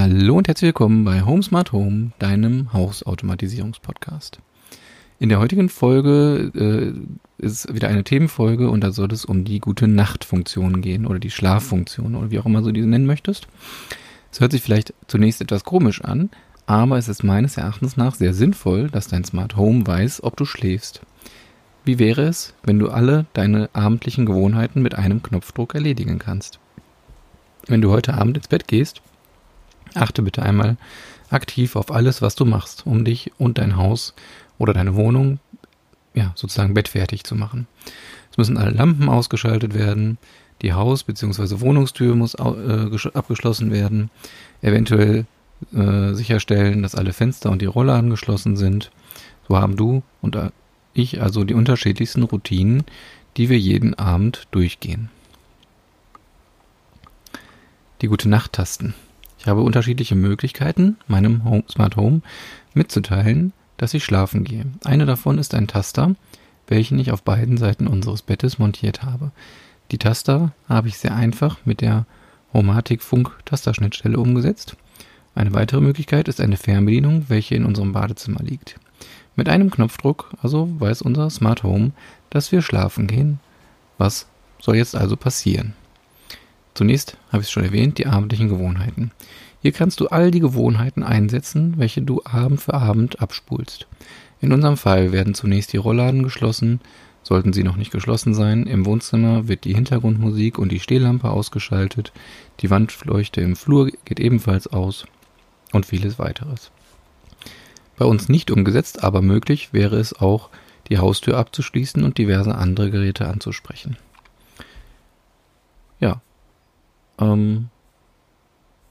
Hallo und herzlich willkommen bei Home Smart Home, deinem Hausautomatisierungspodcast. In der heutigen Folge äh, ist wieder eine Themenfolge und da soll es um die gute Nachtfunktion gehen oder die Schlaffunktion oder wie auch immer du diese nennen möchtest. Es hört sich vielleicht zunächst etwas komisch an, aber es ist meines Erachtens nach sehr sinnvoll, dass dein Smart Home weiß, ob du schläfst. Wie wäre es, wenn du alle deine abendlichen Gewohnheiten mit einem Knopfdruck erledigen kannst? Wenn du heute Abend ins Bett gehst, achte bitte einmal aktiv auf alles, was du machst, um dich und dein Haus oder deine Wohnung ja, sozusagen bettfertig zu machen. Es müssen alle Lampen ausgeschaltet werden, die Haus- bzw. Wohnungstür muss äh, abgeschlossen werden, eventuell äh, sicherstellen, dass alle Fenster und die Rollladen geschlossen sind. So haben du und ich also die unterschiedlichsten Routinen, die wir jeden Abend durchgehen. Die gute Nacht-Tasten. Ich habe unterschiedliche Möglichkeiten, meinem Home, Smart Home mitzuteilen, dass ich schlafen gehe. Eine davon ist ein Taster, welchen ich auf beiden Seiten unseres Bettes montiert habe. Die Taster habe ich sehr einfach mit der Homatic Funk Tasterschnittstelle umgesetzt. Eine weitere Möglichkeit ist eine Fernbedienung, welche in unserem Badezimmer liegt. Mit einem Knopfdruck also weiß unser Smart Home, dass wir schlafen gehen. Was soll jetzt also passieren? Zunächst habe ich es schon erwähnt, die abendlichen Gewohnheiten. Hier kannst du all die Gewohnheiten einsetzen, welche du Abend für Abend abspulst. In unserem Fall werden zunächst die Rollladen geschlossen, sollten sie noch nicht geschlossen sein. Im Wohnzimmer wird die Hintergrundmusik und die Stehlampe ausgeschaltet, die Wandleuchte im Flur geht ebenfalls aus und vieles weiteres. Bei uns nicht umgesetzt, aber möglich wäre es auch, die Haustür abzuschließen und diverse andere Geräte anzusprechen. Ja. Ähm,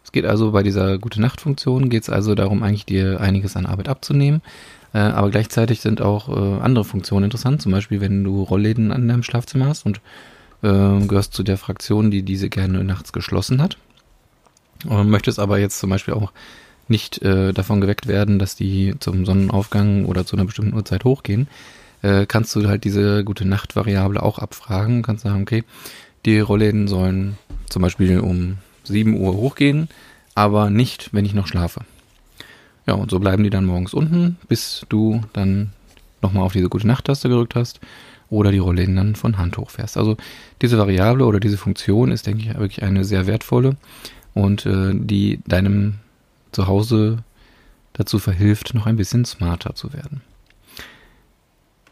es geht also bei dieser Gute-Nacht-Funktion, geht es also darum, eigentlich dir einiges an Arbeit abzunehmen. Äh, aber gleichzeitig sind auch äh, andere Funktionen interessant. Zum Beispiel, wenn du Rollläden an deinem Schlafzimmer hast und äh, gehörst zu der Fraktion, die diese gerne nachts geschlossen hat. Und möchtest aber jetzt zum Beispiel auch nicht äh, davon geweckt werden, dass die zum Sonnenaufgang oder zu einer bestimmten Uhrzeit hochgehen, äh, kannst du halt diese gute Nacht-Variable auch abfragen. Kannst sagen, okay, die Rollläden sollen zum Beispiel um 7 Uhr hochgehen, aber nicht, wenn ich noch schlafe. Ja, und so bleiben die dann morgens unten, bis du dann nochmal auf diese gute Nacht-Taste gedrückt hast oder die Rollläden dann von Hand hochfährst. Also diese Variable oder diese Funktion ist, denke ich, wirklich eine sehr wertvolle und äh, die deinem zu Hause dazu verhilft, noch ein bisschen smarter zu werden.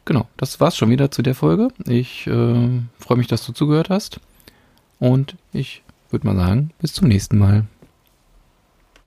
Genau, das war's schon wieder zu der Folge. Ich äh, freue mich, dass du zugehört hast. Und ich würde mal sagen, bis zum nächsten Mal.